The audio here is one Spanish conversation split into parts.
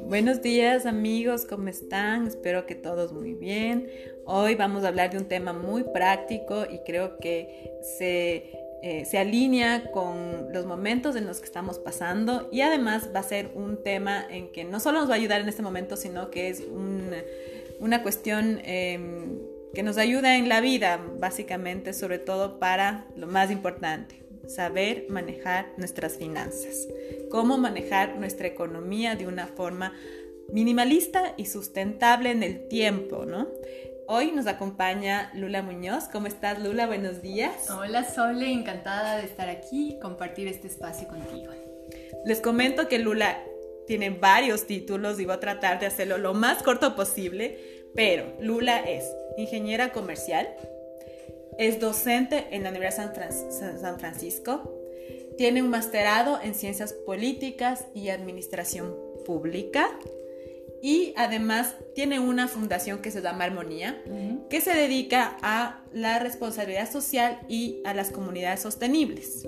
Buenos días amigos, ¿cómo están? Espero que todos muy bien. Hoy vamos a hablar de un tema muy práctico y creo que se, eh, se alinea con los momentos en los que estamos pasando y además va a ser un tema en que no solo nos va a ayudar en este momento, sino que es una cuestión em, que nos ayuda en la vida, básicamente, sobre todo para lo más importante, saber manejar nuestras finanzas, cómo manejar nuestra economía de una forma minimalista y sustentable en el tiempo, ¿no? Hoy nos acompaña Lula Muñoz. ¿Cómo estás, Lula? Buenos días. Hola, Sole. Encantada de estar aquí y compartir este espacio contigo. Les comento que Lula tiene varios títulos y voy a tratar de hacerlo lo más corto posible, pero Lula es ingeniera comercial, es docente en la Universidad de San Francisco. Tiene un masterado en ciencias políticas y administración pública. Y además tiene una fundación que se llama Armonía, que se dedica a la responsabilidad social y a las comunidades sostenibles.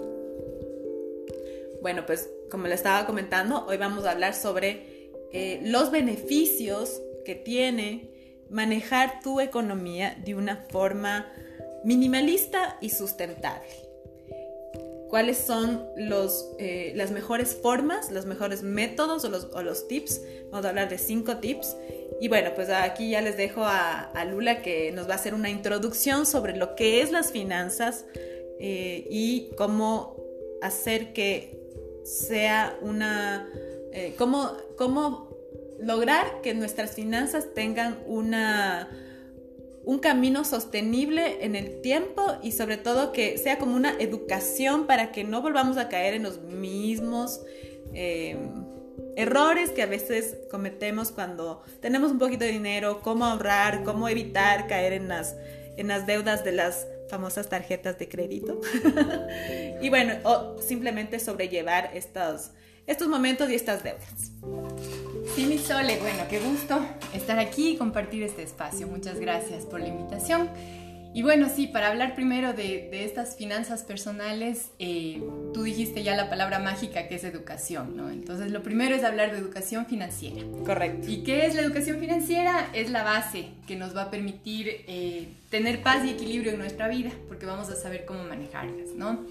Bueno, pues como le estaba comentando, hoy vamos a hablar sobre eh, los beneficios que tiene manejar tu economía de una forma minimalista y sustentable. ¿Cuáles son los, eh, las mejores formas, los mejores métodos o los, tips? Vamos a hablar de cinco tips. Y bueno, pues aquí ya les dejo a, Lula que nos va a hacer una introducción sobre lo que es las finanzas eh, y cómo hacer que sea una... Eh, cómo, cómo lograr que nuestras finanzas tengan una un camino sostenible en el tiempo y sobre todo que sea como una educación para que no volvamos a caer en los mismos em, errores que a veces cometemos cuando tenemos un poquito de dinero, cómo ahorrar, cómo evitar caer en las, en las deudas de las famosas tarjetas de crédito. y bueno, o simplemente sobrellevar estos, estos momentos y estas deudas. Sí, mi Sole, bueno, qué gusto estar aquí y compartir este espacio. Muchas gracias por la invitación. Y bueno, sí, para hablar primero de, estas finanzas personales, eh, tú dijiste ya la palabra mágica que es educación, ¿no? Entonces, lo primero es hablar de educación financiera. Correcto. ¿Y qué es la educación financiera? Es la base que nos va a permitir eh, tener paz y equilibrio en nuestra vida, porque vamos a saber cómo manejarlas, ¿no?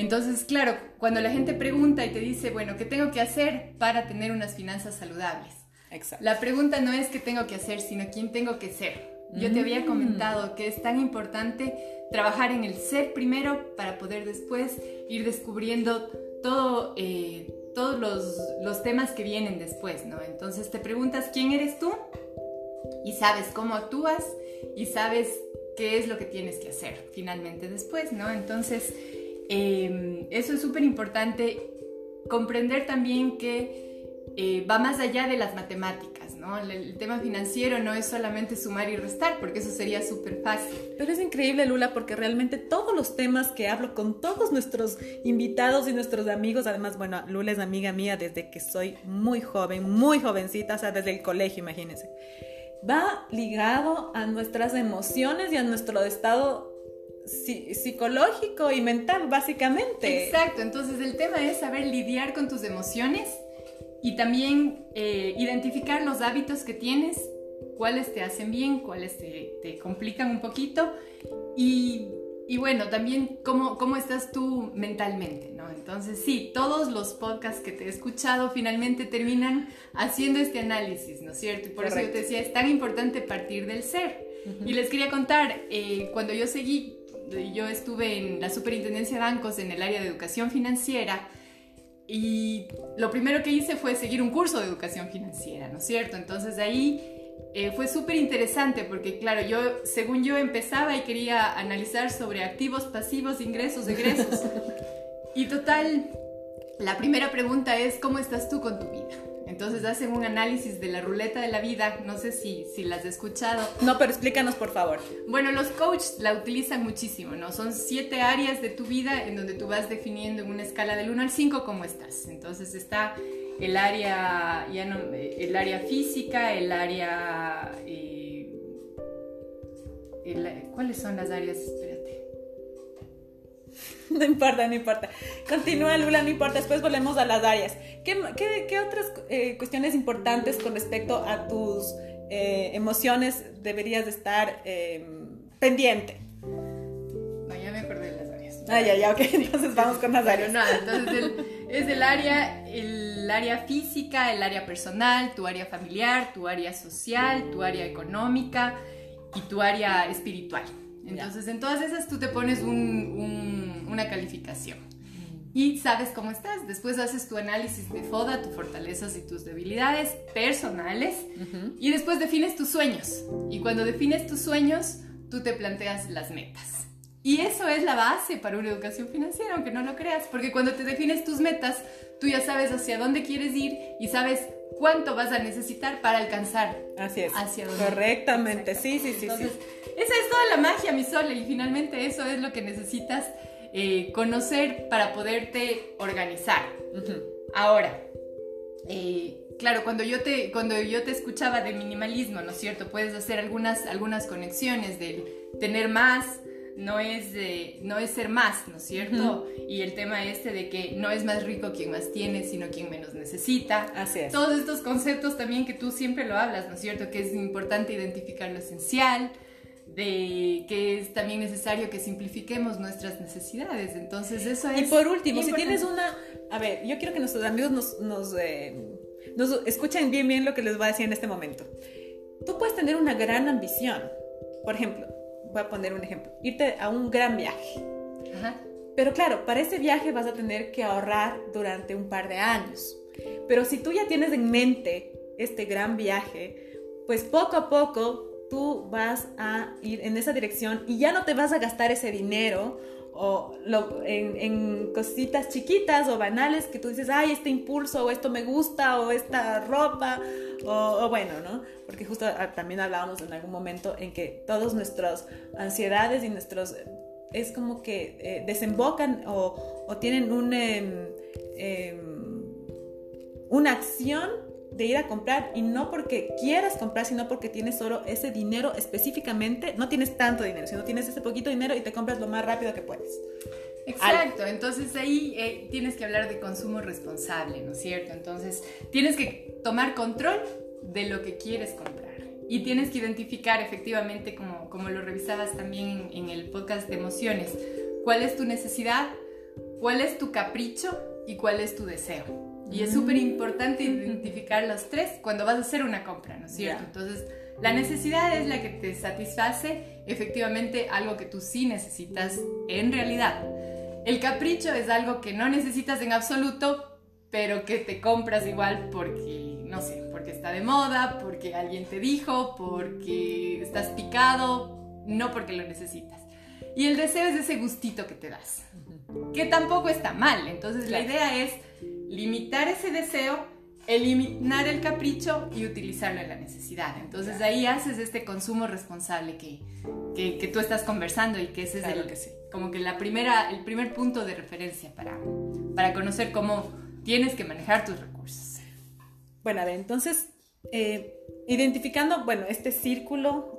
Entonces, claro, cuando la gente pregunta y te dice, bueno, ¿qué tengo que hacer para tener unas finanzas saludables? Exacto. La pregunta no es qué tengo que hacer, sino quién tengo que ser. Yo te había mm. comentado que es tan importante trabajar en el ser primero para poder después ir descubriendo todo, eh, todos los, los temas que vienen después, ¿no? Entonces te preguntas quién eres tú y sabes cómo actúas y sabes qué es lo que tienes que hacer finalmente después, ¿no? Entonces, Em, eso es súper importante. Comprender también que eh, va más allá de las matemáticas, ¿no? El, tema financiero no es solamente sumar y restar, porque eso sería súper fácil. Pero es increíble, Lula, porque realmente todos los temas que hablo con todos nuestros invitados y nuestros amigos, además, bueno, Lula es amiga mía desde que soy muy joven, muy jovencita, o sea, desde el colegio, imagínense. Va ligado a nuestras emociones y a nuestro estado psicológico y mental, básicamente. Exacto, entonces el tema es saber lidiar con tus emociones y también eh, identificar los hábitos que tienes, cuáles te hacen bien, cuáles te, complican un poquito y, y, bueno, también cómo, cómo estás tú mentalmente, ¿no? Entonces sí, todos los podcasts que te he escuchado finalmente terminan haciendo este análisis, ¿no es cierto? Y por eso yo te decía, es tan importante partir del ser. Y les quería contar, eh, cuando yo seguí yo estuve en la superintendencia de bancos en el área de educación financiera y lo primero que hice fue seguir un curso de educación financiera, ¿no es cierto? Entonces de ahí eh, fue súper interesante porque, claro, yo, según yo, empezaba y quería analizar sobre activos, pasivos, ingresos, egresos. y total, la primera pregunta es, ¿cómo estás tú con tu vida? Entonces hacen un análisis de la ruleta de la vida, no sé si, si las has escuchado. No, pero explícanos por favor. Bueno, los coaches la utilizan muchísimo, ¿no? Son siete áreas de tu vida en donde tú vas definiendo en una escala del 1 al 5 cómo estás. Entonces está el área, ya no, el área física, el área... Eh, ¿Cuáles son las áreas? Espérate. No importa, no importa. Continúa, Lula, no importa. Después volvemos a las áreas. ¿Qué, qué, otras eh, cuestiones importantes con respecto a tus eh, emociones deberías de estar em, pendiente? No, ya me acordé de las áreas. Ah, ya, ya, ok. Entonces vamos con las áreas. No, entonces es el área, el área física, el área personal, tu área familiar, tu área social, tu área económica y tu área espiritual. Entonces, en todas esas tú te pones una calificación y sabes cómo estás. Después haces tu análisis de FODA, tus fortalezas y tus debilidades personales y después defines tus sueños. Y cuando defines tus sueños, tú te planteas las metas. Y eso es la base para una educación financiera, aunque no lo creas, porque cuando te defines tus metas, tú ya sabes hacia dónde quieres ir y sabes cuánto vas a necesitar para alcanzar Así es. hacia dónde. Correctamente, sí, sí, sí. Entonces, esa es toda la magia, mi sol, y finalmente eso es lo que necesitas eh, conocer para poderte organizar. Ahora, eh, claro, cuando yo, te, cuando yo te escuchaba de minimalismo, ¿no es cierto? Puedes hacer algunas, algunas conexiones del tener más, no es, no es ser más, ¿no es cierto? Y el tema este de que no es más rico quien más tiene, sino quien menos necesita. Así es. Todos estos conceptos también que tú siempre lo hablas, ¿no es cierto? Que es importante identificar lo esencial, de que es también necesario que simplifiquemos nuestras necesidades. Entonces, eso es... Y por último, si tienes una... A ver, yo quiero que nuestros amigos nos, nos, eh, nos escuchen bien, bien lo que les voy a decir en este momento. Tú puedes tener una gran ambición. Por ejemplo, voy a poner un ejemplo, irte a un gran viaje. Pero claro, para ese viaje vas a tener que ahorrar durante un par de años. Pero si tú ya tienes en mente este gran viaje, pues poco a poco tú vas a ir en esa dirección y ya no te vas a gastar ese dinero o en, cositas chiquitas o banales que tú dices, ay, este impulso o esto me gusta o esta ropa o, bueno, ¿no? Porque justo ah, también hablábamos en algún momento en que todas nuestras ansiedades y nuestros es como que eh, desembocan o, o tienen un, em, em, una acción de ir a comprar y no porque quieras comprar, sino porque tienes solo ese dinero específicamente, no tienes tanto dinero, sino tienes ese poquito dinero y te compras lo más rápido que puedes. Exacto, entonces ahí eh, tienes que hablar de consumo responsable, ¿no es cierto? Entonces tienes que tomar control de lo que quieres comprar y tienes que identificar efectivamente, como, como lo revisabas también en el podcast de emociones, cuál es tu necesidad, cuál es tu capricho y cuál es tu deseo. Y es súper importante identificar los tres cuando vas a hacer una compra, ¿no es cierto? Entonces, la necesidad es la que te satisface efectivamente algo que tú sí necesitas en realidad. El capricho es algo que no necesitas en absoluto, pero que te compras igual porque, no sé, porque está de moda, porque alguien te dijo, porque estás picado, no porque lo necesitas. Y el deseo es ese gustito que te das, que tampoco está mal. Entonces, la idea es limitar ese deseo, eliminar el capricho y utilizarlo en la necesidad. Entonces ahí haces este consumo responsable que, que, tú estás conversando y que ese es el, como que la primera, el primer punto de referencia para, para conocer cómo tienes que manejar tus recursos. Bueno, a ver, entonces, eh, identificando, bueno, este círculo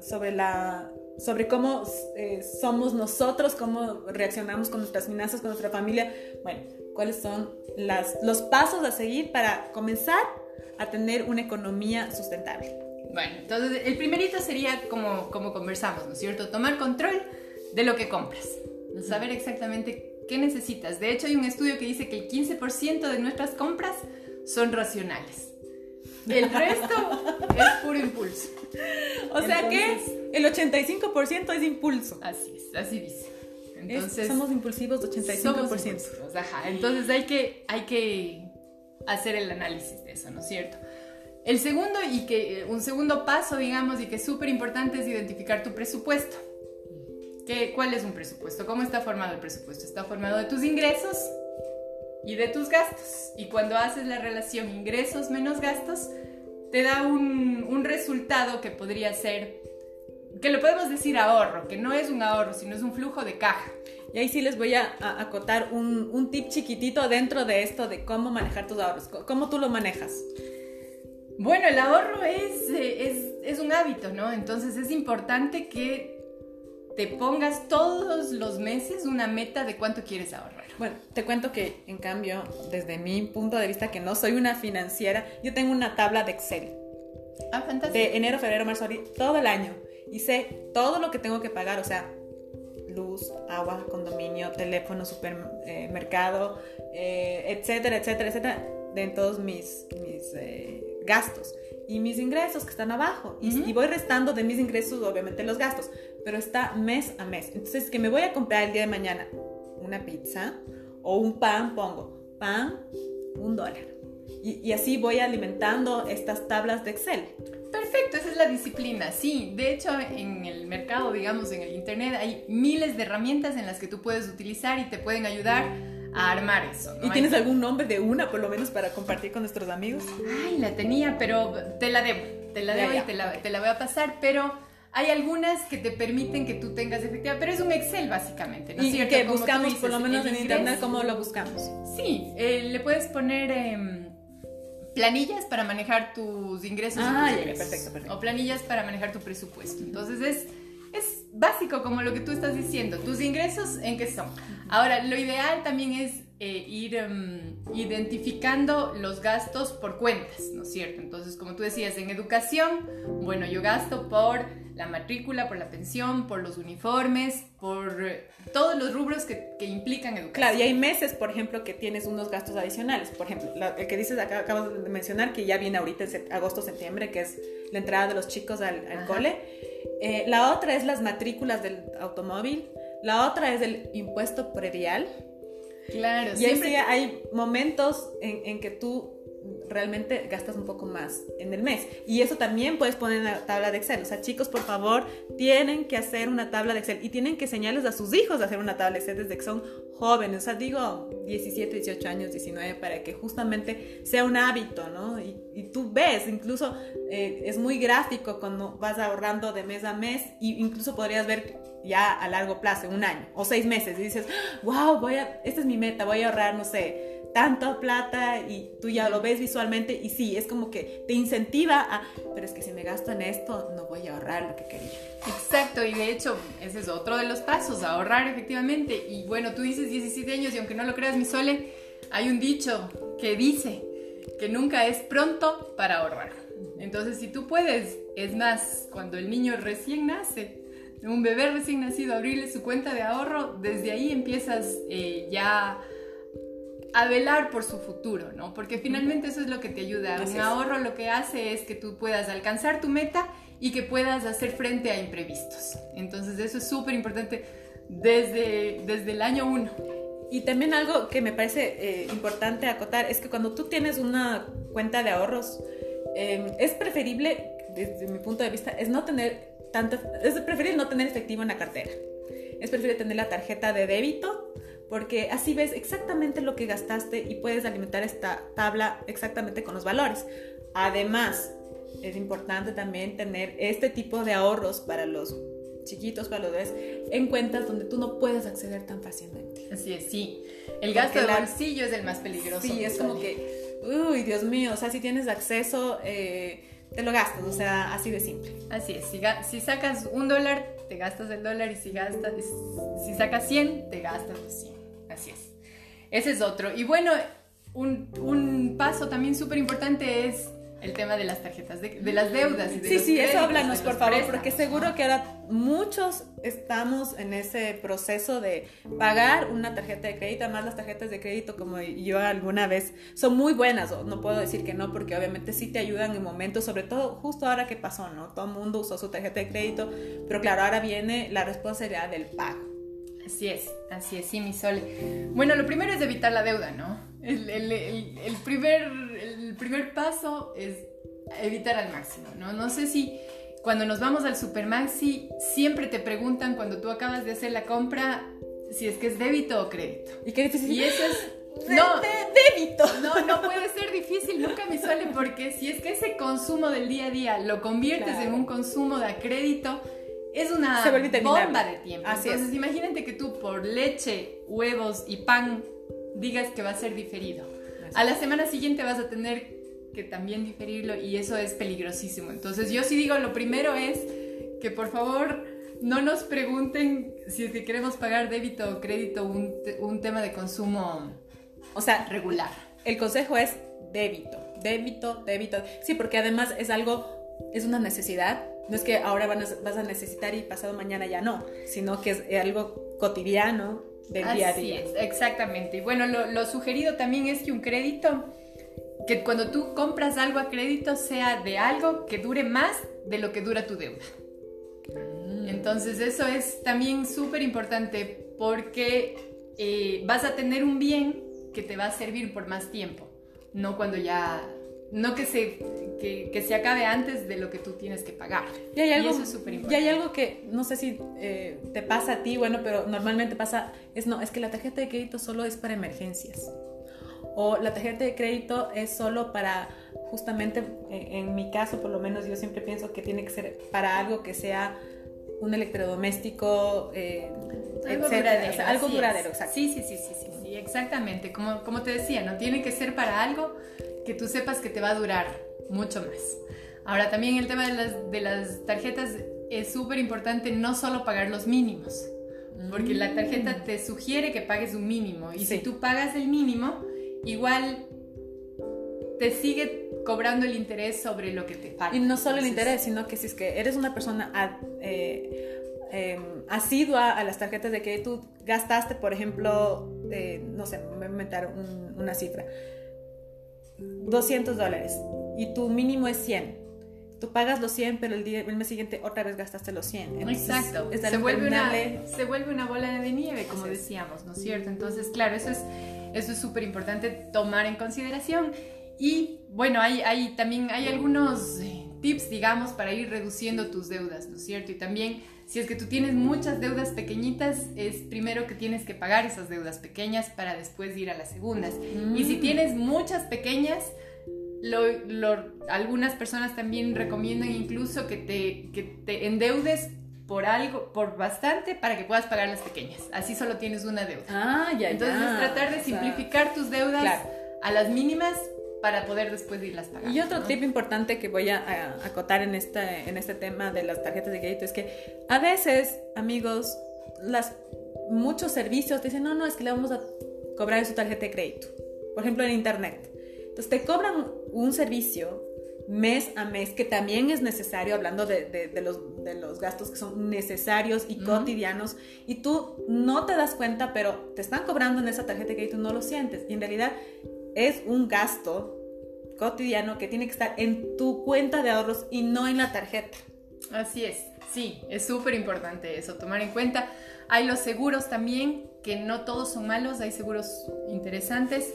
sobre la sobre cómo eh, somos nosotros, cómo reaccionamos con nuestras finanzas, con nuestra familia. Bueno, cuáles son las, los pasos a seguir para comenzar a tener una economía sustentable. Bueno, entonces el primerito sería como, como conversamos, ¿no es cierto? Tomar control de lo que compras, saber exactamente qué necesitas. De hecho, hay un estudio que dice que el 15% de nuestras compras son racionales. El resto es puro impulso. O sea que el 85% es impulso. Así es, así dice. Entonces, somos impulsivos 85%. Entonces hay que, hay que hacer el análisis de eso, ¿no es cierto? El segundo y que un segundo paso, digamos, y que es súper importante es identificar tu presupuesto. ¿Qué, ¿Cuál es un presupuesto? ¿Cómo está formado el presupuesto? Está formado de tus ingresos y de tus gastos. Y cuando haces la relación ingresos menos gastos, te da un, un resultado que podría ser que lo podemos decir ahorro, que no es un ahorro, sino es un flujo de caja. Y ahí sí les voy a, acotar un, un, tip chiquitito dentro de esto de cómo manejar tus ahorros. ¿Cómo tú lo manejas? Bueno, el ahorro es, eh, es, es un hábito, ¿no? Entonces es importante que te pongas todos los meses una meta de cuánto quieres ahorrar. Bueno, te cuento que en cambio, desde mi punto de vista, que no soy una financiera, yo tengo una tabla de Excel. Ah, fantástico. De enero, febrero, marzo, abril, todo el año. Y sé todo lo que tengo que pagar, o sea, luz, agua, condominio, teléfono, supermercado, eh, etcétera, etcétera, etcétera, de todos mis, mis eh, gastos y mis ingresos que están abajo. y, voy restando de mis ingresos, obviamente, los gastos, pero está mes a mes. Entonces, que me voy a comprar el día de mañana una pizza o un pan, pongo pan, un dólar. Y, y así voy alimentando estas tablas de Excel. Perfecto, esa es la disciplina, sí. De hecho, en el mercado, digamos, en el Internet, hay miles de herramientas en las que tú puedes utilizar y te pueden ayudar a armar eso. ¿Y tienes algún nombre de una, por lo menos, para compartir con nuestros amigos? Ay, la tenía, pero te la debo. Te la debo y te la, te la, voy a pasar, pero hay algunas que te permiten que tú tengas efectiva, pero es un Excel básicamente, ¿no es cierto? que buscamos, por lo menos en internet, ¿cómo lo buscamos? Sí, eh, le puedes poner... Em, planillas para manejar tus ingresos, ah, perfecto, perfecto. o planillas para manejar tu presupuesto. Entonces es es básico como lo que tú estás diciendo. Tus ingresos, ¿en qué son? Ahora, lo ideal también es eh, ir em, identificando los gastos por cuentas, ¿no es cierto? Entonces, como tú decías, en educación, bueno, yo gasto por la matrícula, por la pensión, por los uniformes, por eh, todos los rubros que, que, implican educación. Claro, y hay meses, por ejemplo, que tienes unos gastos adicionales. Por ejemplo, el que dices, acá, acabas de mencionar, que ya viene ahorita en agosto, septiembre, que es la entrada de los chicos al, al cole. Eh, la otra es las matrículas del automóvil. La otra es el impuesto predial. Claro, y siempre... hay momentos en, en que tú realmente gastas un poco más en el mes. Y eso también puedes poner en la tabla de Excel. O sea, chicos, por favor, tienen que hacer una tabla de Excel y tienen que enseñarles a sus hijos a hacer una tabla de Excel desde que son jóvenes. O sea, digo 17, 18 años, 19, para que justamente sea un hábito, ¿no? Y, tú ves, incluso eh, es muy gráfico cuando vas ahorrando de mes a mes y incluso podrías ver ya a largo plazo, un año o seis meses, y dices, wow, voy a, esta es mi meta, voy a ahorrar, no sé, tanta plata y tú ya lo ves visualmente y sí, es como que te incentiva a, pero es que si me gasto en esto, no voy a ahorrar lo que quería. Exacto, y de hecho, ese es otro de los pasos, ahorrar efectivamente. Y bueno, tú dices 17 años y aunque no lo creas, mi Sole, hay un dicho que dice que nunca es pronto para ahorrar. Entonces, si tú puedes, es más, cuando el niño recién nace, un bebé recién nacido, abrirle su cuenta de ahorro, desde ahí empiezas eh, ya a velar por su futuro, ¿no? Porque finalmente eso es lo que te ayuda. Un ahorro lo que hace es que tú puedas alcanzar tu meta y que puedas hacer frente a imprevistos. Entonces eso es súper importante desde, desde el año uno. Y también algo que me parece eh, importante acotar es que cuando tú tienes una cuenta de ahorros, em, es preferible, desde mi punto de vista, es no tener tanto, es preferible no tener efectivo en la cartera. Es preferible tener la tarjeta de débito porque así ves exactamente lo que gastaste y puedes alimentar esta tabla exactamente con los valores. Además, es importante también tener este tipo de ahorros para los chiquitos, para los bebés, en cuentas donde tú no puedes acceder tan fácilmente. Así es, sí. El gasto de bolsillo es el más peligroso. Sí, es como que, uy, Dios mío, o sea, si tienes acceso, eh, te lo gastas, o sea, así de simple. Así es, si, si sacas un dólar, te gastas el dólar y si, gastas, si sacas 100, te gastas los 100. Así es. Ese es otro. Y bueno, un, un paso también súper importante es el tema de las tarjetas, de, de las deudas. Y de sí, sí, eso háblanos, por favor, porque seguro que ahora muchos estamos en ese proceso de pagar una tarjeta de crédito, además las tarjetas de crédito, como yo alguna vez, son muy buenas, no puedo decir que no, porque obviamente sí te ayudan en momentos, sobre todo justo ahora que pasó, ¿no? Todo el mundo usó su tarjeta de crédito, pero claro, ahora viene la responsabilidad del pago. Así es, así es, sí, mi sol. Bueno, lo primero es evitar la deuda, ¿no? El, el, el, primer, el primer paso es evitar al máximo, ¿no? No sé si cuando nos vamos al Supermaxi siempre te preguntan cuando tú acabas de hacer la compra si es que es débito o crédito. ¿Y qué difícil? Y eso es... No, de, débito. No, no puede ser difícil, nunca me suele, porque si es que ese consumo del día a día lo conviertes en un consumo de crédito, es una bomba de tiempo. Así Entonces, imagínate que tú por leche, huevos y pan digas que va a ser diferido. A la semana siguiente vas a tener que también diferirlo y eso es peligrosísimo. Entonces, yo sí digo, lo primero es que por favor no nos pregunten si es que queremos pagar débito o crédito un, un tema de consumo, o sea, regular. El consejo es débito, débito, débito. Sí, porque además es algo, es una necesidad. No es que ahora vas a necesitar y pasado mañana ya no, sino que es algo cotidiano del día a día. Es, exactamente. Y bueno, lo, lo sugerido también es que un crédito, que cuando tú compras algo a crédito sea de algo que dure más de lo que dura tu deuda. Mm. Entonces eso es también súper importante porque eh, vas a tener un bien que te va a servir por más tiempo, no cuando ya no que se, que, se acabe antes de lo que tú tienes que pagar. Y, hay algo, eso es súper importante. Y hay algo que no sé si eh, te pasa a ti, bueno, pero normalmente pasa, es no, es que la tarjeta de crédito solo es para emergencias. O la tarjeta de crédito es solo para, justamente en, mi caso por lo menos yo siempre pienso que tiene que ser para algo que sea un electrodoméstico, eh, algo duradero. algo duradero, exacto. Sí, sí, sí, sí, sí, sí, exactamente. Como, como te decía, no tiene que ser para algo que tú sepas que te va a durar mucho más. Ahora también el tema de las, de las tarjetas es súper importante no solo pagar los mínimos, porque la tarjeta mm. te sugiere que pagues un mínimo y si tú pagas el mínimo, igual te sigue cobrando el interés sobre lo que te falta. Y no solo el interés, sino que si es que eres una persona eh, em, asidua a las tarjetas de que tú gastaste, por ejemplo, eh, no sé, me voy a inventar una cifra, 200 dólares y tu mínimo es 100. Tú pagas los 100, pero el, día, el mes siguiente otra vez gastaste los 100. Exacto. se, vuelve una, se vuelve una bola de nieve, como decíamos, ¿no es cierto? Entonces, claro, eso es eso es súper importante tomar en consideración. Y bueno, hay, hay, también hay algunos tips, digamos, para ir reduciendo tus deudas, ¿no es cierto? Y también, si es que tú tienes muchas deudas pequeñitas, es primero que tienes que pagar esas deudas pequeñas para después ir a las segundas. Y si mm. tienes muchas pequeñas, lo, algunas personas también recomiendan incluso que te, que te endeudes por algo, por bastante para que puedas pagar las pequeñas. Así solo tienes una deuda. Ah, ya, Entonces tratar de simplificar tus deudas a las mínimas para poder después irlas pagando. Y otro tip importante que voy a, acotar en este, en este tema de las tarjetas de crédito es que a veces, amigos, las, muchos servicios te dicen, no, no, es que le vamos a cobrar su tarjeta de crédito. Por ejemplo, en Internet. Entonces te cobran un servicio mes a mes, que también es necesario, hablando de, los, de los, gastos que son necesarios y cotidianos, y tú no te das cuenta, pero te están cobrando en esa tarjeta de crédito, no lo sientes. Y en realidad es un gasto cotidiano que tiene que estar en tu cuenta de ahorros y no en la tarjeta. Así es, sí, es súper importante eso, tomar en cuenta. Hay los seguros también, que no todos son malos, hay seguros interesantes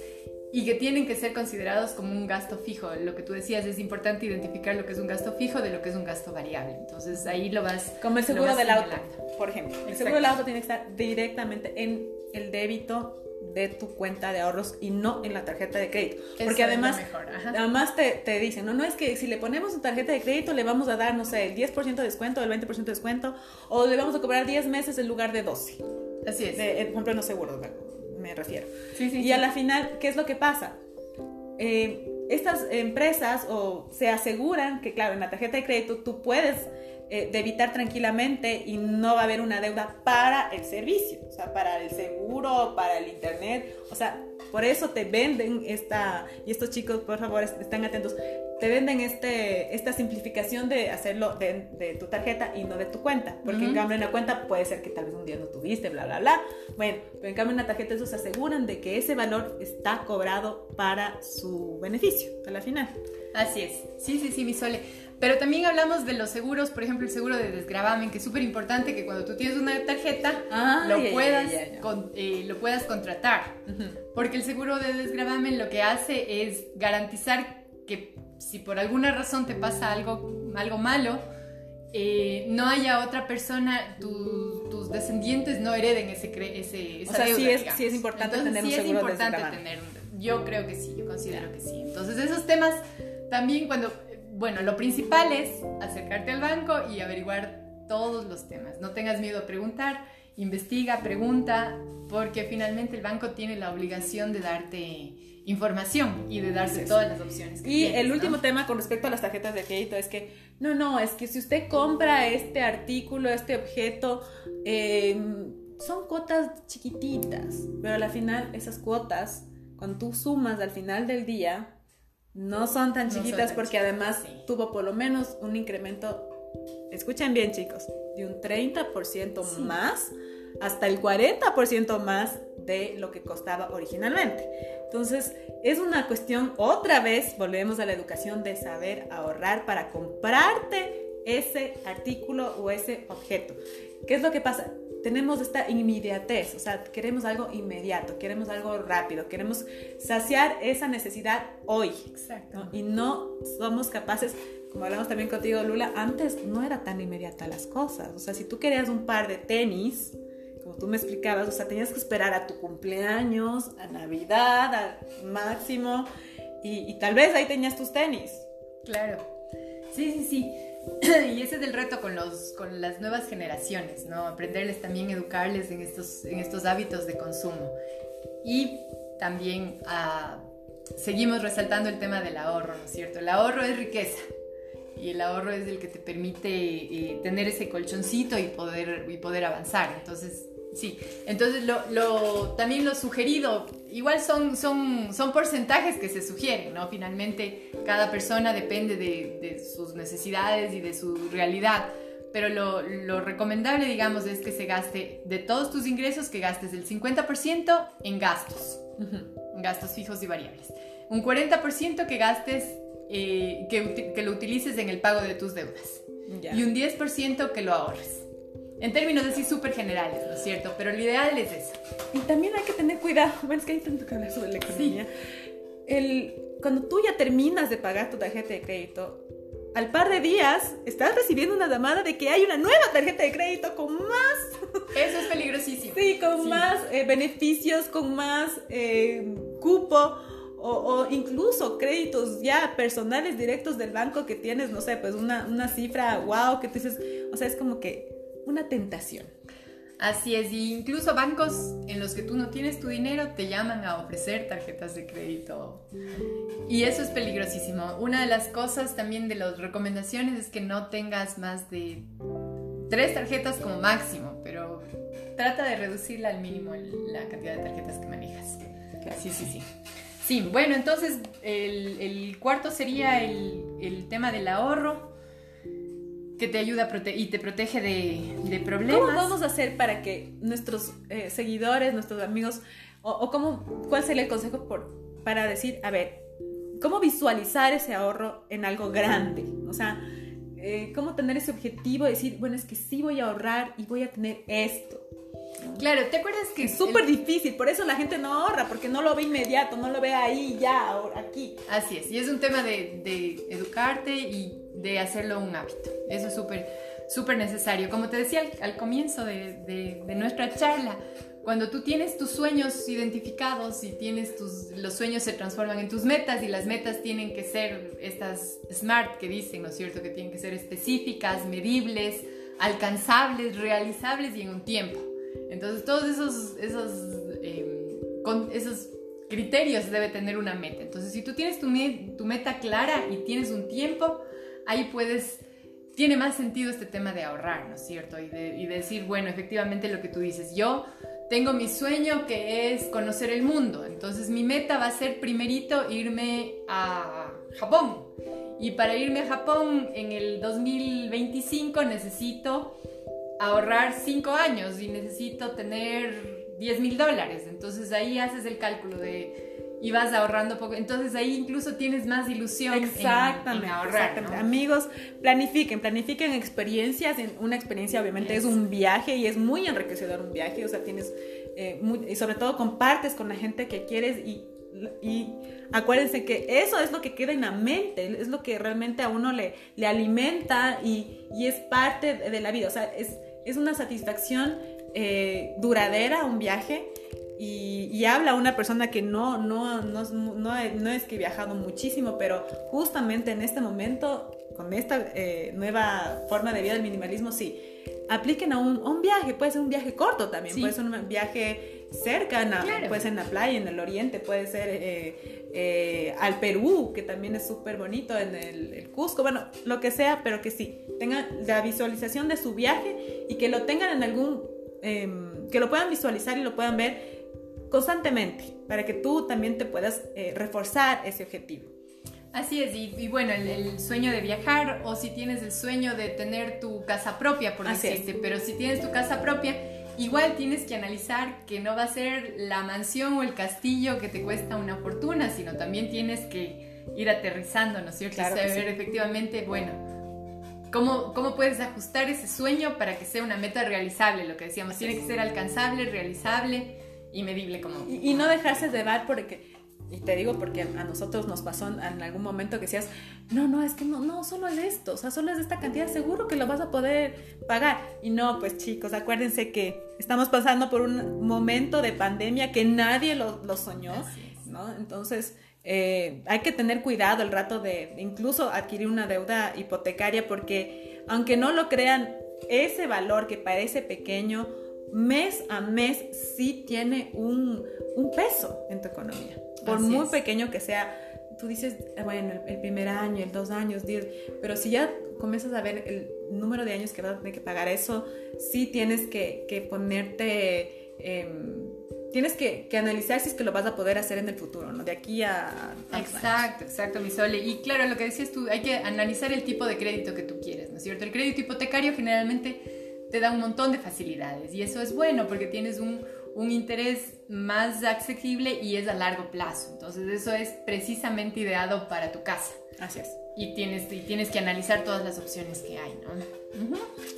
y que tienen que ser considerados como un gasto fijo. Lo que tú decías, es importante identificar lo que es un gasto fijo de lo que es un gasto variable. Entonces ahí lo vas... Como el seguro del auto, por ejemplo. El seguro del auto tiene que estar directamente en el débito de tu cuenta de ahorros y no en la tarjeta de crédito. Porque además, además te, te, dicen, no, no es que si le ponemos una tarjeta de crédito le vamos a dar, no sé, el 10% de descuento, el 20% de descuento, o le vamos a cobrar 10 meses en lugar de 12. Así es. De, por ejemplo, en los seguros, me refiero. y a la final, ¿qué es lo que pasa? Eh, estas empresas o se aseguran que, claro, en la tarjeta de crédito tú puedes eh, debitar tranquilamente y no va a haber una deuda para el servicio, o sea, para el seguro, para el internet, o sea, por eso te venden esta, y estos chicos, por favor, estén atentos, te venden este, esta simplificación de hacerlo de, tu tarjeta y no de tu cuenta. Porque en cambio en la cuenta puede ser que tal vez un día no tuviste, bla, bla, bla. Bueno, pero en cambio en la tarjeta ellos se aseguran de que ese valor está cobrado para su beneficio a la final. Así es. Sí, sí, sí, mi sole. Pero también hablamos de los seguros, por ejemplo, el seguro de desgravamen, que es súper importante que cuando tú tienes una tarjeta ah, lo, puedas, eh, lo puedas contratar. Porque el seguro de desgravamen lo que hace es garantizar que si por alguna razón te pasa algo, algo malo, eh, no haya otra persona, tus descendientes no hereden ese, ese esa o sea, sí, es, sí es importante tener un sí es importante tener yo creo que sí, yo considero que sí. Entonces esos temas también cuando, bueno, lo principal es acercarte al banco y averiguar todos los temas. No tengas miedo a preguntar investiga, pregunta, porque finalmente el banco tiene la obligación de darte información y de darte todas las opciones. y el último tema con respecto a las tarjetas de crédito es que, no, no, es que si usted compra este artículo, este objeto, em, son cuotas chiquititas, pero al final esas cuotas, cuando tú sumas al final del día, no son tan chiquitas porque además tuvo por lo menos un incremento, escuchen bien chicos, de un 30% más hasta el 40% más de lo que costaba originalmente. Entonces, es una cuestión, otra vez, volvemos a la educación de saber ahorrar para comprarte ese artículo o ese objeto. ¿Qué es lo que pasa? Tenemos esta inmediatez, o sea, queremos algo inmediato, queremos algo rápido, queremos saciar esa necesidad hoy. Exacto. Y no somos capaces, como hablamos también contigo, Lula, antes no era tan inmediata las cosas. O sea, si tú querías un par de tenis, como tú me explicabas, o sea, tenías que esperar a tu cumpleaños, a Navidad, al máximo, y, tal vez ahí tenías tus tenis. Claro, sí, sí, sí. y ese es el reto con, los, con las nuevas generaciones, ¿no? Aprenderles también, educarles en estos, en estos hábitos de consumo. Y también ah, seguimos resaltando el tema del ahorro, ¿no es cierto? El ahorro es riqueza y el ahorro es el que te permite eh, tener ese colchoncito y poder, y poder avanzar. Entonces, Sí, entonces lo, también lo sugerido, igual son, son, son porcentajes que se sugieren, ¿no? Finalmente cada persona depende de, sus necesidades y de su realidad, pero lo, recomendable, digamos, es que se gaste de todos tus ingresos, que gastes el 50% en gastos, gastos fijos y variables. Un 40% que gastes, eh, que, que, lo utilices en el pago de tus deudas. Y un 10% que lo ahorres. En términos así súper generales, ¿no es cierto? Pero lo ideal es eso. Y también hay que tener cuidado, bueno, es que hay tanto que hablar sobre la economía. El, cuando tú ya terminas de pagar tu tarjeta de crédito, al par de días estás recibiendo una llamada de que hay una nueva tarjeta de crédito con más. Eso es peligrosísimo. Sí, con más eh, beneficios, con más eh, cupo. O, o, incluso créditos ya personales directos del banco que tienes, no sé, pues una, una cifra, wow, que tú dices, o sea, es como que una tentación. Así es, y incluso bancos en los que tú no tienes tu dinero te llaman a ofrecer tarjetas de crédito. Y eso es peligrosísimo. Una de las cosas también de las recomendaciones es que no tengas más de tres tarjetas como máximo, pero trata de reducirla al mínimo la cantidad de tarjetas que manejas. Sí, sí, sí. Sí, bueno, entonces el, cuarto sería el, el tema del ahorro que te ayuda y te protege de, problemas. ¿Cómo vamos a hacer para que nuestros eh, seguidores, nuestros amigos, o, cómo, cuál sería el consejo por, para decir, a ver, cómo visualizar ese ahorro en algo grande? O sea, eh, cómo tener ese objetivo de decir, bueno, es que sí voy a ahorrar y voy a tener esto. Claro, ¿te acuerdas que es súper difícil? Por eso la gente no ahorra, porque no lo ve inmediato, no lo ve ahí, ya, aquí. Así es, y es un tema de, de educarte y de hacerlo un hábito. Eso es súper, súper necesario. Como te decía al, comienzo de, de, nuestra charla, cuando tú tienes tus sueños identificados y tienes tus, los sueños se transforman en tus metas y las metas tienen que ser estas SMART que dicen, ¿no es cierto? Que tienen que ser específicas, medibles, alcanzables, realizables y en un tiempo. Entonces todos esos, em, esos criterios debe tener una meta. Entonces si tú tienes tu, meta clara y tienes un tiempo, ahí puedes, tiene más sentido este tema de ahorrar, ¿no es cierto? Y de, decir, bueno, efectivamente lo que tú dices, yo tengo mi sueño que es conocer el mundo, entonces mi meta va a ser primerito irme a Japón. Y para irme a Japón en el 2025 necesito ahorrar 5 años y necesito tener 10 mil dólares. Entonces ahí haces el cálculo de y vas ahorrando poco. Entonces ahí incluso tienes más ilusión exactamente, en, ahorrar. Amigos, planifiquen, planifiquen experiencias. Una experiencia obviamente es un viaje y es muy enriquecedor un viaje. O sea, tienes, eh, y sobre todo compartes con la gente que quieres y, y acuérdense que eso es lo que queda en la mente, es lo que realmente a uno le, le alimenta y, y es parte de la vida. O sea, es, es una satisfacción eh, duradera un viaje y, habla una persona que no, no, no, no, es que he viajado muchísimo, pero justamente en este momento, con esta eh, nueva forma de vida del minimalismo, sí, apliquen a un, viaje, puede ser un viaje corto también, puede ser un viaje cerca, puede ser en la playa, en el oriente, puede ser eh, eh, al Perú, que también es súper bonito, en el, Cusco, bueno, lo que sea, pero que sí, tengan la visualización de su viaje y que lo tengan en algún, em, que lo puedan visualizar y lo puedan ver constantemente, para que tú también te puedas eh, reforzar ese objetivo. Así es, y, bueno, el, sueño de viajar o si tienes el sueño de tener tu casa propia, por decirte, pero si tienes tu casa propia, igual tienes que analizar que no va a ser la mansión o el castillo que te cuesta una fortuna, sino también tienes que ir aterrizando, ¿no es cierto? Claro saber efectivamente, bueno, ¿cómo, cómo puedes ajustar ese sueño para que sea una meta realizable, lo que decíamos, tiene que ser alcanzable, realizable y medible como... Y, y no dejarse llevar porque y te digo porque a nosotros nos pasó en algún momento que decías, no, no, es que no, no, solo es esto, o sea, solo es esta cantidad, seguro que lo vas a poder pagar. Y no, pues chicos, acuérdense que estamos pasando por un momento de pandemia que nadie lo, lo soñó, ¿no? Entonces, eh, hay que tener cuidado el rato de, incluso adquirir una deuda hipotecaria porque aunque no lo crean, ese valor que parece pequeño, mes a mes sí tiene un, un peso en tu economía. Por muy pequeño que sea, tú dices, bueno, el, primer año, el dos años, diez, pero si ya comienzas a ver el número de años que vas a tener que pagar eso, sí tienes que, que ponerte, em, tienes que, que, analizar si es que lo vas a poder hacer en el futuro, ¿no? De aquí a... Exacto, exacto, mi Sole. Y claro, lo que decías tú, hay que analizar el tipo de crédito que tú quieres, ¿no es cierto? El crédito hipotecario generalmente te da un montón de facilidades y eso es bueno porque tienes un un interés más accesible y es a largo plazo. Entonces eso es precisamente ideado para tu casa. Así es. Y tienes, y tienes que analizar todas las opciones que hay, ¿no?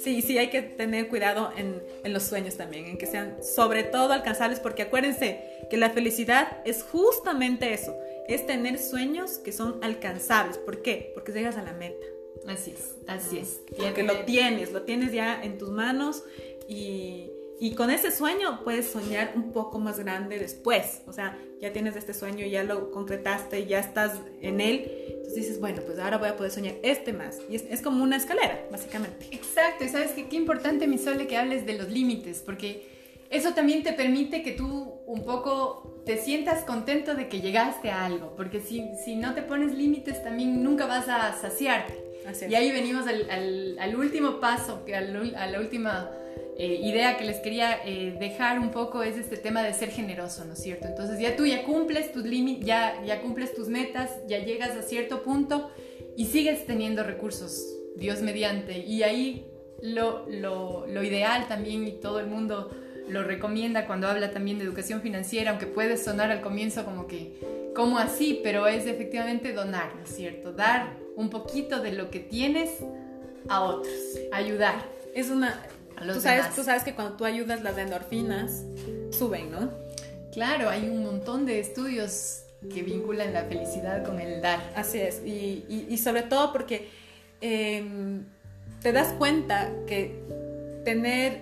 Sí, sí, hay que tener cuidado en, en, los sueños también, en que sean sobre todo alcanzables, porque acuérdense que la felicidad es justamente eso, es tener sueños que son alcanzables. ¿Por qué? Porque llegas a la meta. Así es, así es. Porque lo tienes, lo tienes ya en tus manos y y con ese sueño puedes soñar un poco más grande después. O sea, ya tienes este sueño, ya lo concretaste, ya estás en él. Entonces dices, bueno, pues ahora voy a poder soñar este más. Y es, como una escalera, básicamente. Exacto. Y sabes qué, qué importante, mi Sole, que hables de los límites, porque eso también te permite que tú un poco te sientas contento de que llegaste a algo. Porque si, si no te pones límites, también nunca vas a saciarte. Y ahí venimos al, al, último paso, al, a la última eh, idea que les quería eh, dejar un poco es este tema de ser generoso, ¿no es cierto? Entonces ya tú ya cumples tus límites, ya, ya cumples tus metas, ya llegas a cierto punto y sigues teniendo recursos, Dios mediante. Y ahí lo, lo, lo ideal también y todo el mundo lo recomienda cuando habla también de educación financiera, aunque puede sonar al comienzo como que, como así? Pero es efectivamente donar, ¿no es cierto? Dar un poquito de lo que tienes a otros, ayudar. Es una, tú sabes, tú sabes que cuando tú ayudas las endorfinas suben, ¿no? Claro, hay un montón de estudios que vinculan la felicidad con el dar. Así es, y, y, sobre todo porque em, te das cuenta que tener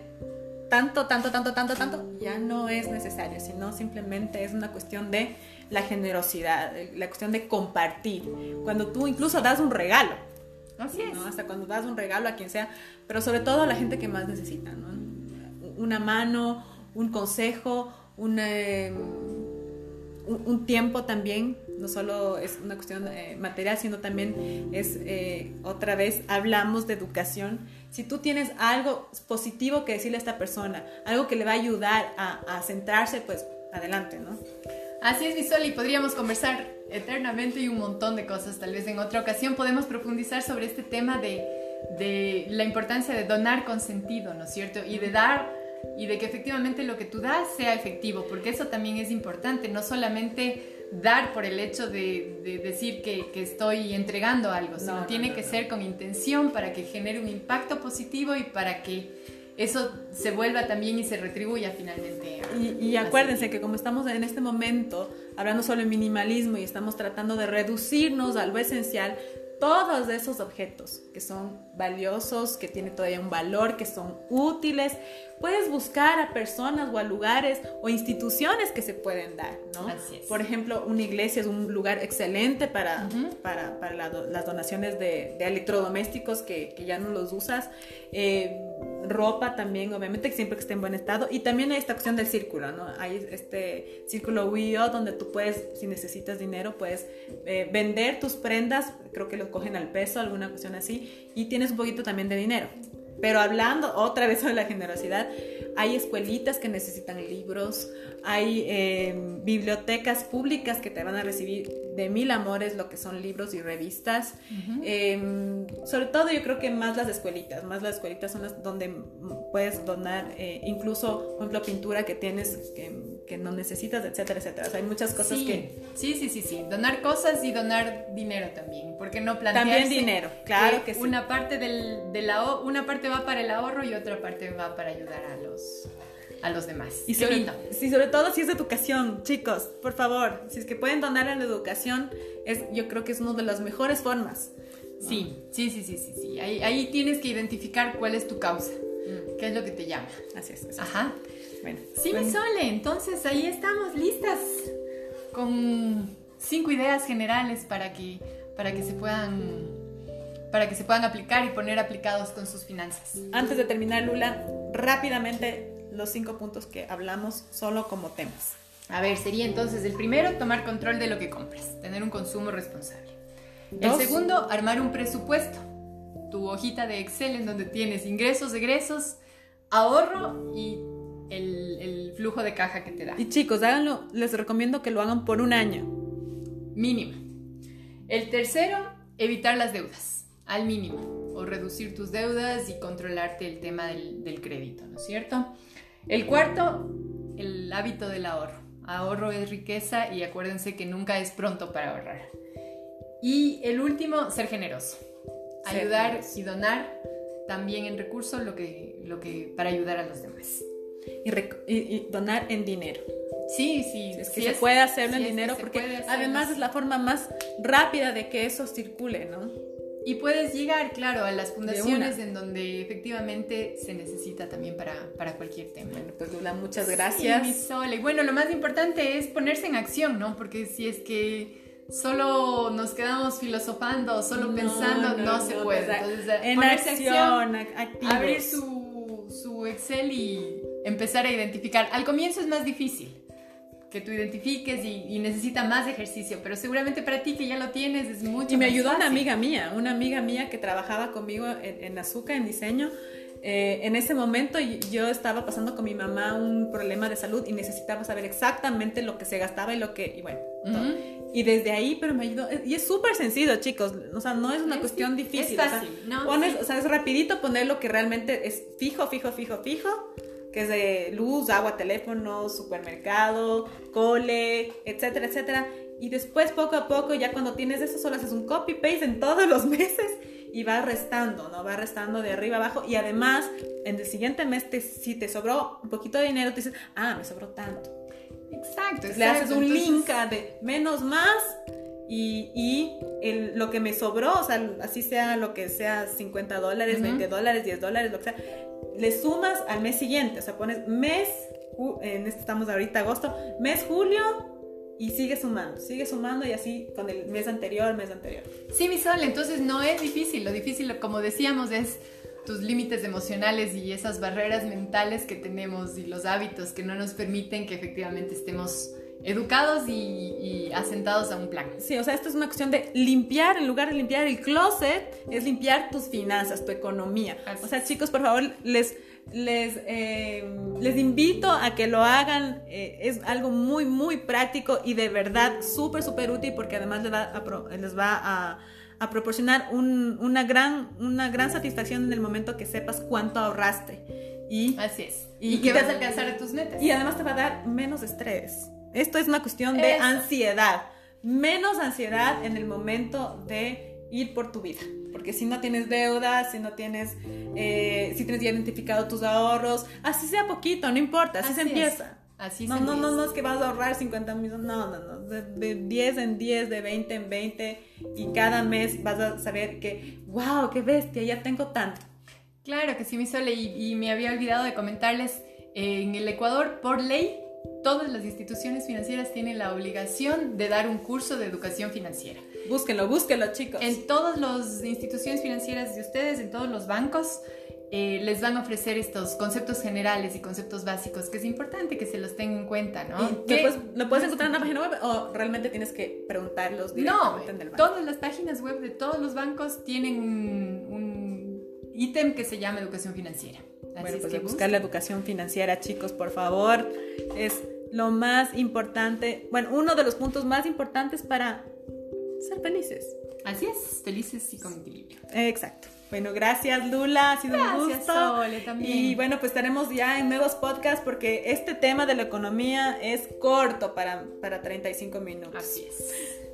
tanto, tanto, tanto, tanto, tanto ya no es necesario, sino simplemente es una cuestión de la generosidad, la cuestión de compartir. Cuando tú incluso das un regalo, Así es. Hasta cuando das un regalo a quien sea, pero sobre todo a la gente que más necesita, ¿no? Una mano, un consejo, em, un, un, tiempo también, no solo es una cuestión eh, material, sino también es, eh, otra vez, hablamos de educación. Si tú tienes algo positivo que decirle a esta persona, algo que le va a ayudar a, a centrarse, pues adelante, ¿no? Así es, Visol, y podríamos conversar eternamente y un montón de cosas. Tal vez en otra ocasión podemos profundizar sobre este tema de, de la importancia de donar con sentido, ¿no es cierto? Y de dar y de que efectivamente lo que tú das sea efectivo, porque eso también es importante, no solamente dar por el hecho de, de decir que, que, estoy entregando algo, sino tiene que ser con intención para que genere un impacto positivo y para que eso se vuelva también y se retribuya finalmente. Y, acuérdense que como estamos en este momento hablando sobre minimalismo y estamos tratando de reducirnos a lo esencial, todos esos objetos que son valiosos, que tienen todavía un valor, que son útiles, puedes buscar a personas o a lugares o instituciones que se pueden dar, ¿no? Por ejemplo, una iglesia es un lugar excelente para, para, para las donaciones de, de electrodomésticos que, que, ya no los usas. Eh, ropa también, obviamente, que siempre que esté en buen estado. Y también hay esta opción del círculo, ¿no? Hay este círculo WIO donde tú puedes, si necesitas dinero, puedes eh, vender tus prendas, creo que lo cogen al peso, alguna cuestión así, y tienes un poquito también de dinero. Pero hablando otra vez sobre la generosidad, hay escuelitas que necesitan libros, hay em, bibliotecas públicas que te van a recibir de mil amores lo que son libros y revistas. Em, sobre todo yo creo que más las escuelitas, más las escuelitas son las donde puedes donar eh, incluso, por ejemplo, pintura que tienes que, que, no necesitas, etcétera, etcétera. hay muchas cosas que... Sí, sí, sí, sí. Donar cosas y donar dinero también. porque no plantearse También dinero, claro que, sí. Una parte, del, de la, una parte va para el ahorro y otra parte va para ayudar a los a los demás. Y sobre, sí, sobre todo si es educación, chicos, por favor, si es que pueden donar en la educación, es, yo creo que es una de las mejores formas. Sí, sí, sí, sí, sí, sí. Ahí, ahí, tienes que identificar cuál es tu causa, mm. qué es lo que te llama. Así es. Ajá. Bueno. Sí, mi Sole, entonces ahí estamos listas con cinco ideas generales para que, para que se puedan para que se puedan aplicar y poner aplicados con sus finanzas. Antes de terminar, Lula, rápidamente los cinco puntos que hablamos solo como temas. A ver, sería entonces el primero, tomar control de lo que compras, tener un consumo responsable. El segundo, armar un presupuesto, tu hojita de Excel en donde tienes ingresos, egresos, ahorro y el, el, flujo de caja que te da. Y chicos, háganlo, les recomiendo que lo hagan por un año. Mínimo. El tercero, evitar las deudas, al mínimo, o reducir tus deudas y controlarte el tema del, del crédito, ¿no es cierto? El cuarto, el hábito del ahorro. Ahorro es riqueza y acuérdense que nunca es pronto para ahorrar. Y el último, ser generoso. Ayudar y donar también en recursos lo que, lo que, para ayudar a los demás. Y, donar en dinero. Sí, sí. Es que se puede hacerlo en dinero porque además es la forma más rápida de que eso circule, ¿no? Y puedes llegar, claro, a las fundaciones en donde efectivamente se necesita también para, para cualquier tema. Bueno, pues Lula, muchas gracias. Sí, mi Sole. Bueno, lo más importante es ponerse en acción, ¿no? Porque si es que solo nos quedamos filosofando, solo pensando, no, se puede. Entonces, en acción, abrir su, su Excel y empezar a identificar. Al comienzo es más difícil que tú identifiques y, necesita más ejercicio, pero seguramente para ti que ya lo tienes es mucho Y me ayudó una amiga mía, una amiga mía que trabajaba conmigo en, Azúcar, en diseño. Eh, en ese momento yo estaba pasando con mi mamá un problema de salud y necesitaba saber exactamente lo que se gastaba y lo que, y bueno, y desde ahí, pero me ayudó, y es súper sencillo, chicos, o sea, no es una cuestión difícil, es fácil, pones, o sea, es rapidito poner lo que realmente es fijo, fijo, fijo, fijo, que es de luz, agua, teléfono, supermercado, cole, etcétera, etcétera. Y después poco a poco, ya cuando tienes eso, solo haces un copy-paste en todos los meses y va restando, ¿no? Va restando de arriba abajo. Y además, en el siguiente mes, si te sobró un poquito de dinero, te dices, ah, me sobró tanto. Exacto, Le haces un link de menos más y, y el, lo que me sobró, o sea, así sea lo que sea 50 dólares, 20 dólares, 10 dólares, lo que sea, le sumas al mes siguiente, o sea, pones mes, en este estamos ahorita agosto, mes julio y sigue sumando, sigue sumando y así con el mes anterior, mes anterior. Sí, mi sol, entonces no es difícil, lo difícil, como decíamos, es tus límites emocionales y esas barreras mentales que tenemos y los hábitos que no nos permiten que efectivamente estemos educados y, asentados a un plan. Sí, o sea, esto es una cuestión de limpiar, en lugar de limpiar el closet, es limpiar tus finanzas, tu economía. O sea, chicos, por favor, les, les, eh, les invito a que lo hagan. Eh, es algo muy, muy práctico y de verdad súper, súper útil porque además les va a, les va a, a proporcionar un, una, gran, una gran satisfacción en el momento que sepas cuánto ahorraste. Y, Así es. Y, que vas a alcanzar a tus metas. Y además te va a dar menos estrés. Esto es una cuestión de ansiedad. Menos ansiedad en el momento de ir por tu vida. Porque si no tienes deudas, si no tienes, eh, si tienes ya identificado tus ahorros, así sea poquito, no importa, así, se empieza. Así no, se no, no, no es que vas a ahorrar 50 millones, no, no, no, de, 10 en 10, de 20 en 20 y cada mes vas a saber que, wow, qué bestia, ya tengo tanto. Claro que sí, mi Sole, y, y me había olvidado de comentarles, en el Ecuador, por ley, todas las instituciones financieras tienen la obligación de dar un curso de educación financiera. Búsquenlo, búsquenlo, chicos. En todas las instituciones financieras de ustedes, en todos los bancos, eh, les van a ofrecer estos conceptos generales y conceptos básicos, que es importante que se los tengan en cuenta, ¿no? ¿Lo puedes, encontrar en la página web o realmente tienes que preguntarlos directamente no, en el banco? todas las páginas web de todos los bancos tienen un, ítem que se llama educación financiera. bueno, pues buscar la educación financiera, chicos, por favor. Es lo más importante, bueno, uno de los puntos más importantes para ser felices. Así es, felices y con equilibrio. Exacto. Bueno, gracias Lula, ha sido un gusto. Sole, también. Y bueno, pues estaremos ya en nuevos podcasts porque este tema de la economía es corto para, para 35 minutos. Así es.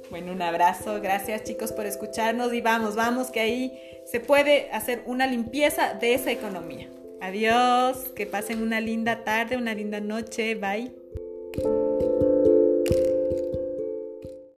Bueno, un abrazo, gracias chicos por escucharnos y vamos, vamos, que ahí se puede hacer una limpieza de esa economía. Adiós, que pasen una linda tarde, una linda noche, bye. Thank you.